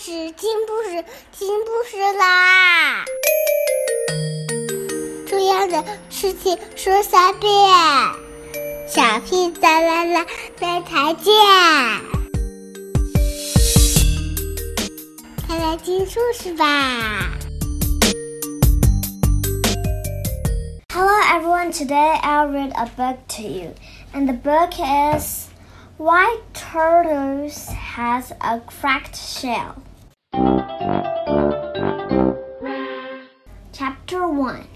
故事，听故事，听故事啦！重要的事情说三遍，小屁哒啦啦，明天见！快来听故事吧！Hello everyone, today I'll read a book to you, and the book is. Why Tortoise has a cracked shell? Chapter 1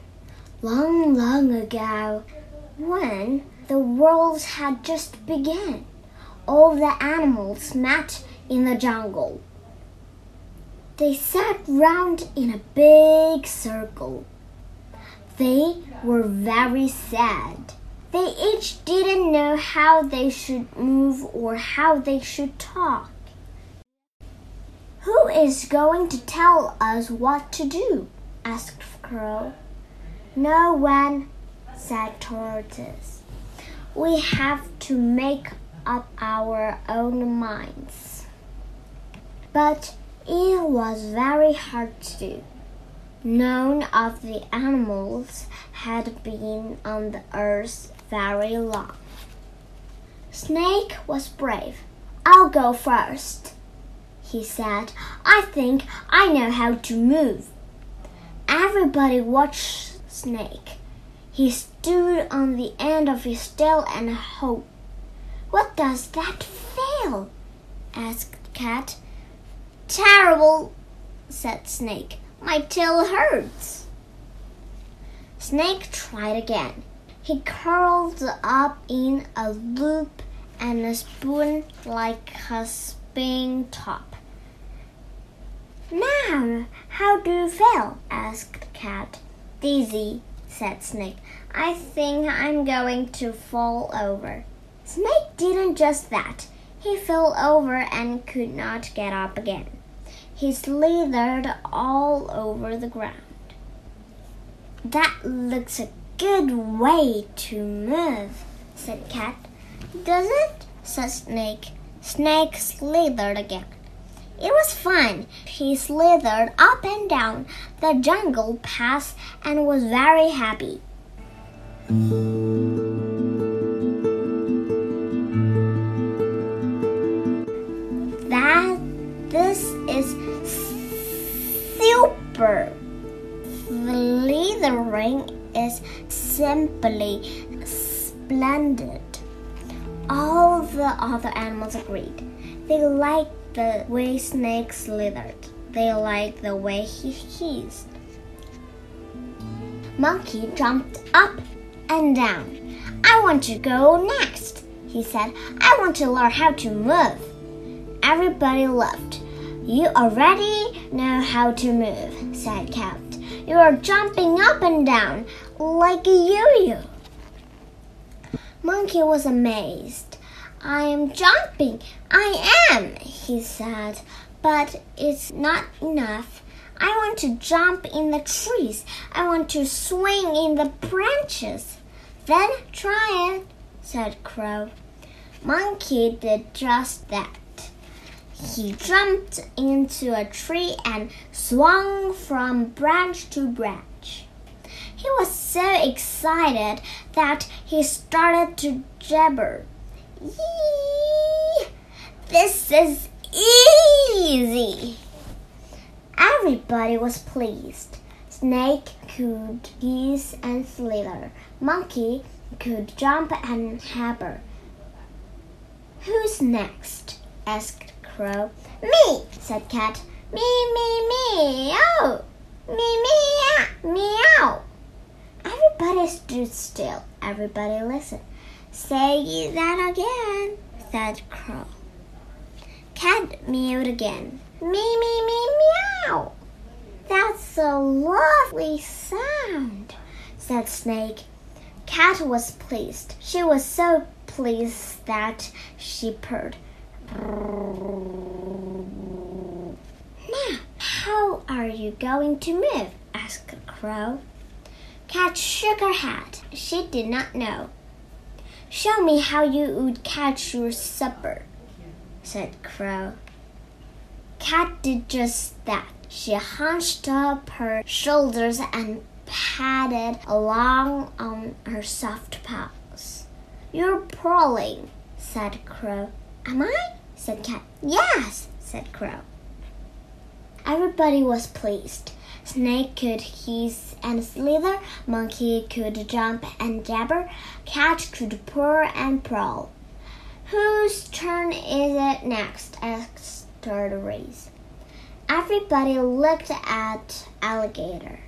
Long, long ago, when the world had just begun, all the animals met in the jungle. They sat round in a big circle. They were very sad they each didn't know how they should move or how they should talk. Who is going to tell us what to do? asked Crow. No one, said Tortoise. We have to make up our own minds. But it was very hard to do. None of the animals had been on the earth very long. Snake was brave. I'll go first, he said. I think I know how to move. Everybody watched Snake. He stood on the end of his tail and hoped. What does that feel? asked Cat. Terrible, said Snake. My tail hurts. Snake tried again. He curled up in a loop and a spoon like a spin top. Now, how do you feel? asked Cat. Dizzy, said Snake. I think I'm going to fall over. Snake didn't just that. He fell over and could not get up again. He slithered all over the ground. That looks a good way to move, said Cat. Does it? said Snake. Snake slithered again. It was fun. He slithered up and down the jungle path and was very happy. That this is super. Slithering is simply splendid. All the other animals agreed. They liked the way Snake slithered. They liked the way he hissed. Monkey jumped up and down. I want to go next, he said. I want to learn how to move. Everybody laughed. You already know how to move, said Cat. You are jumping up and down like a yo-yo. Monkey was amazed. I am jumping. I am, he said, but it's not enough. I want to jump in the trees. I want to swing in the branches. Then try it, said Crow. Monkey did just that. He jumped into a tree and swung from branch to branch. He was so excited that he started to jabber. Yee! This is easy! Everybody was pleased. Snake could hiss and slither. Monkey could jump and caper. Who's next? asked Crow. Me, said Cat. Me, me, me, oh, me, me, ah, meow. Everybody stood still. Everybody listened. Say that again, said Crow. Cat mewed again. Me, me, me, meow. That's a lovely sound, said Snake. Cat was pleased. She was so pleased that she purred. Now, how are you going to move? asked crow. Cat shook her head. She did not know. Show me how you would catch your supper, said Crow. Cat did just that. She hunched up her shoulders and padded along on her soft paws. You're purling, said Crow. Am I? said Cat. Yes, said Crow. Everybody was pleased. Snake could hiss and slither, Monkey could jump and jabber, Cat could purr and prowl. Whose turn is it next? asked Tortoise. Everybody looked at Alligator.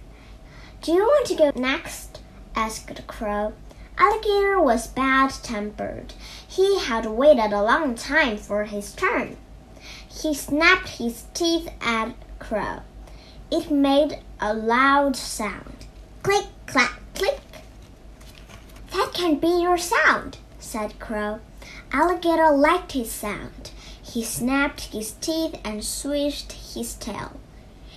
Do you want to go next? asked Crow. Alligator was bad tempered. He had waited a long time for his turn. He snapped his teeth at Crow. It made a loud sound. Click, clack, click. That can be your sound, said Crow. Alligator liked his sound. He snapped his teeth and swished his tail.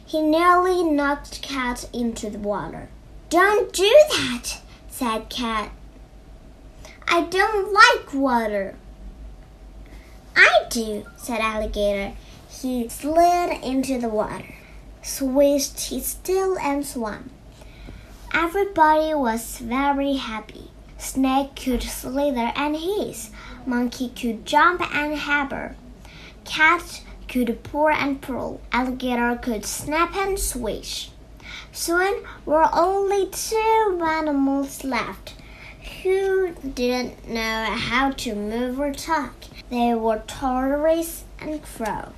He nearly knocked Cat into the water. Don't do that, said Cat. I don't like water. I do, said Alligator. He slid into the water, swished his tail, and swam. Everybody was very happy. Snake could slither and hiss. Monkey could jump and haber. Cat could purr and purl. Alligator could snap and swish. Soon were only two animals left who didn't know how to move or talk. They were Tortoise and Crow.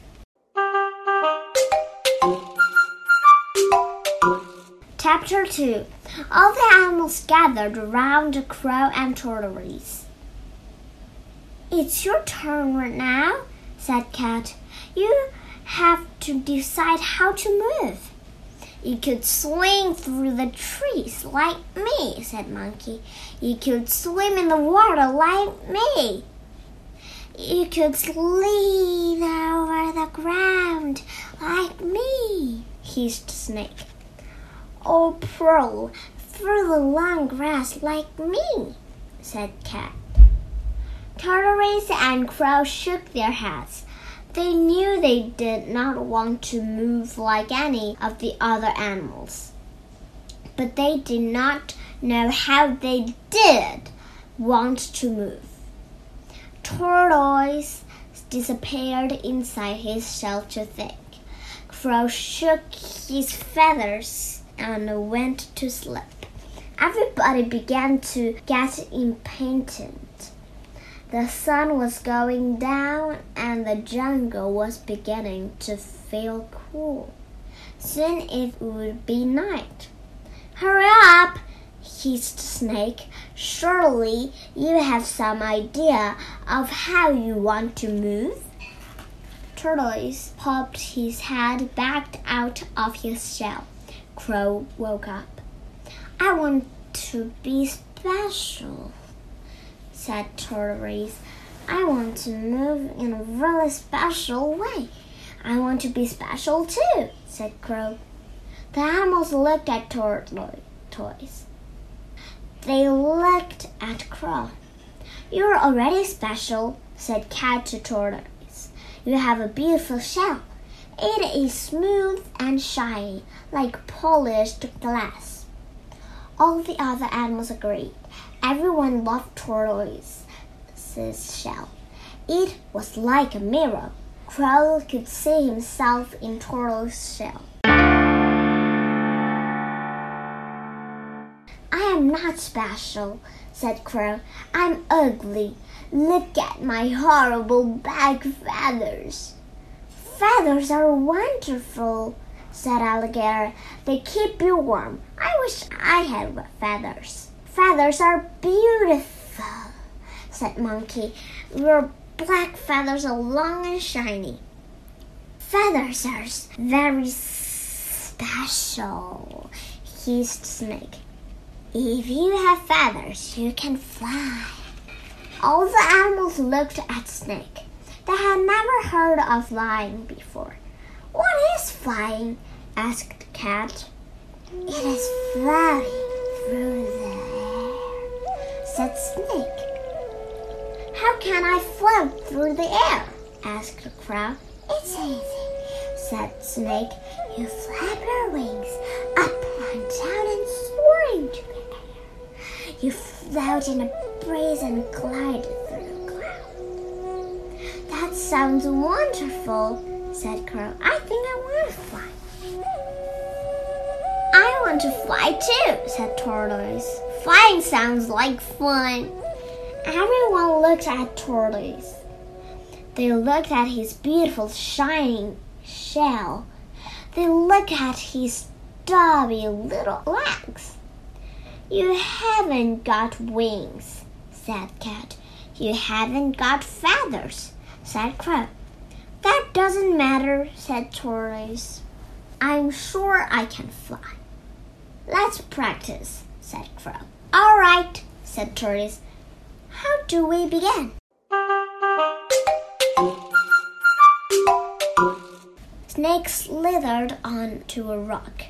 Chapter 2 All the animals gathered around the crow and tortoise. It's your turn right now, said Cat. You have to decide how to move. You could swing through the trees like me, said Monkey. You could swim in the water like me. You could slither over the ground like me, hissed Snake. Or purl through the long grass like me, said Cat. Tortoise and Crow shook their heads. They knew they did not want to move like any of the other animals. But they did not know how they did want to move. Tortoise disappeared inside his shell to think. Crow shook his feathers and went to sleep. Everybody began to get impatient. The sun was going down and the jungle was beginning to feel cool. Soon it would be night. Hurry up, hissed Snake. Surely you have some idea of how you want to move? Tortoise popped his head back out of his shell. Crow woke up. I want to be special, said Tortoise. I want to move in a really special way. I want to be special too, said Crow. The animals looked at Tortoise. They looked at Crow. You're already special, said Cat to Tortoise. You have a beautiful shell. It is smooth and shiny, like polished glass. All the other animals agreed. Everyone loved Tortoise's shell. It was like a mirror. Crow could see himself in Tortoise's shell. I am not special, said Crow. I'm ugly. Look at my horrible back feathers. Feathers are wonderful, said Alligator. They keep you warm. I wish I had feathers. Feathers are beautiful, said Monkey. Your black feathers are long and shiny. Feathers are very special, hissed Snake. If you have feathers, you can fly. All the animals looked at Snake. They had never heard of flying before. What is flying? asked Cat. It is flying through the air, said Snake. How can I float through the air? asked Crow. It's easy. said Snake. You flap your wings up and down and soar into the air. You float in a breeze and glide sounds wonderful, said Crow. I think I want to fly. I want to fly too, said Tortoise. Flying sounds like fun. Everyone looked at Tortoise. They looked at his beautiful shining shell. They looked at his stubby little legs. You haven't got wings, said Cat. You haven't got feathers, said Crow. That doesn't matter, said Tortoise. I'm sure I can fly. Let's practice, said Crow. All right, said Tortoise. How do we begin? Snake slithered onto a rock.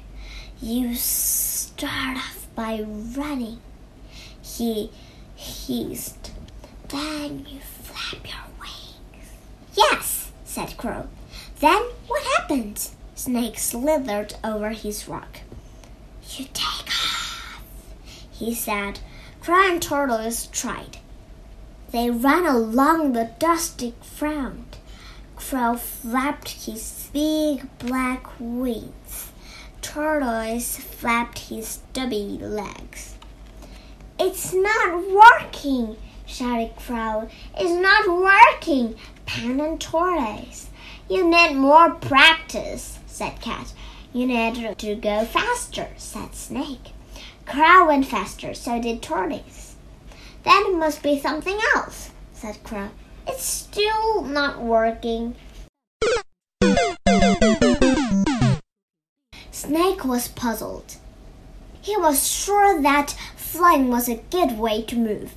You start off by running, he hissed. Then you flap your wings. Yes, said Crow. Then what happened? Snake slithered over his rock. You take off, he said. Crow and Tortoise tried. They ran along the dusty ground. Crow flapped his big black wings. Tortoise flapped his stubby legs. It's not working, shouted Crow. It's not working, Pan and Tortoise. You need more practice, said Cat. You need to go faster, said Snake. Crow went faster, so did Tortoise. Then it must be something else, said Crow. It's still not working. Snake was puzzled. He was sure that flying was a good way to move.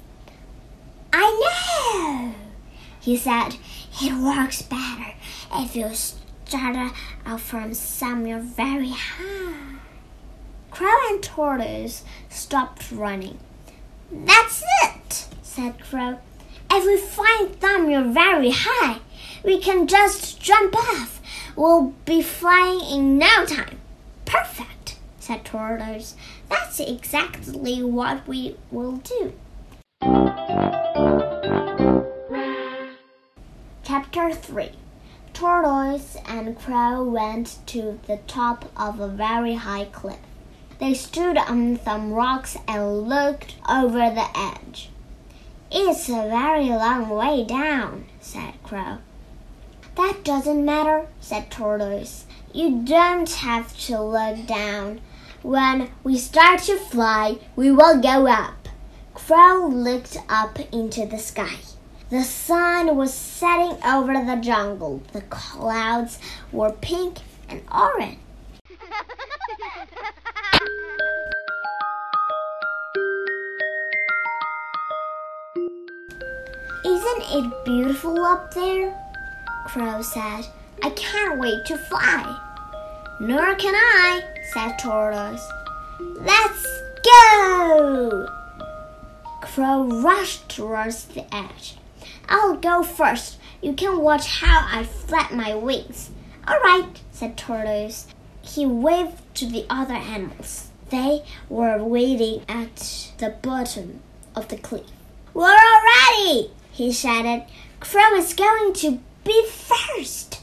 I know, he said. It works better if you start out from somewhere very high. Crow and Tortoise stopped running. That's it, said Crow. If we find somewhere very high, we can just jump off. We'll be flying in no time. Perfect, said Tortoise. That's exactly what we will do. Chapter 3 Tortoise and Crow went to the top of a very high cliff. They stood on some rocks and looked over the edge. It's a very long way down, said Crow. That doesn't matter, said Tortoise. You don't have to look down. When we start to fly, we will go up. Crow looked up into the sky. The sun was setting over the jungle. The clouds were pink and orange. Isn't it beautiful up there? Crow said. I can't wait to fly. Nor can I, said Tortoise. Let's go! Crow rushed towards the edge. I'll go first. You can watch how I flap my wings. All right, said Tortoise. He waved to the other animals. They were waiting at the bottom of the cliff. We're all ready, he shouted. Crow is going to be first.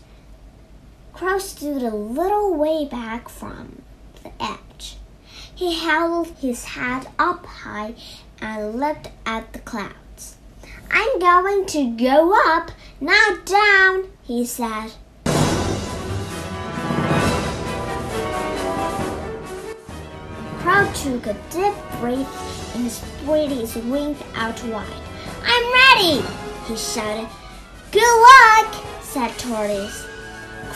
Crow stood a little way back from the edge. He held his head up high and looked at the clouds. I'm going to go up, not down, he said. Crow took a deep breath and spread his wings out wide. I'm ready, he shouted. Good luck, said Tortoise.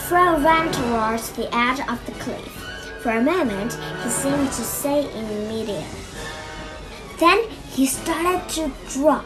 Crow ran towards the edge of the cliff. For a moment, he seemed to stay in midair. Then he started to drop.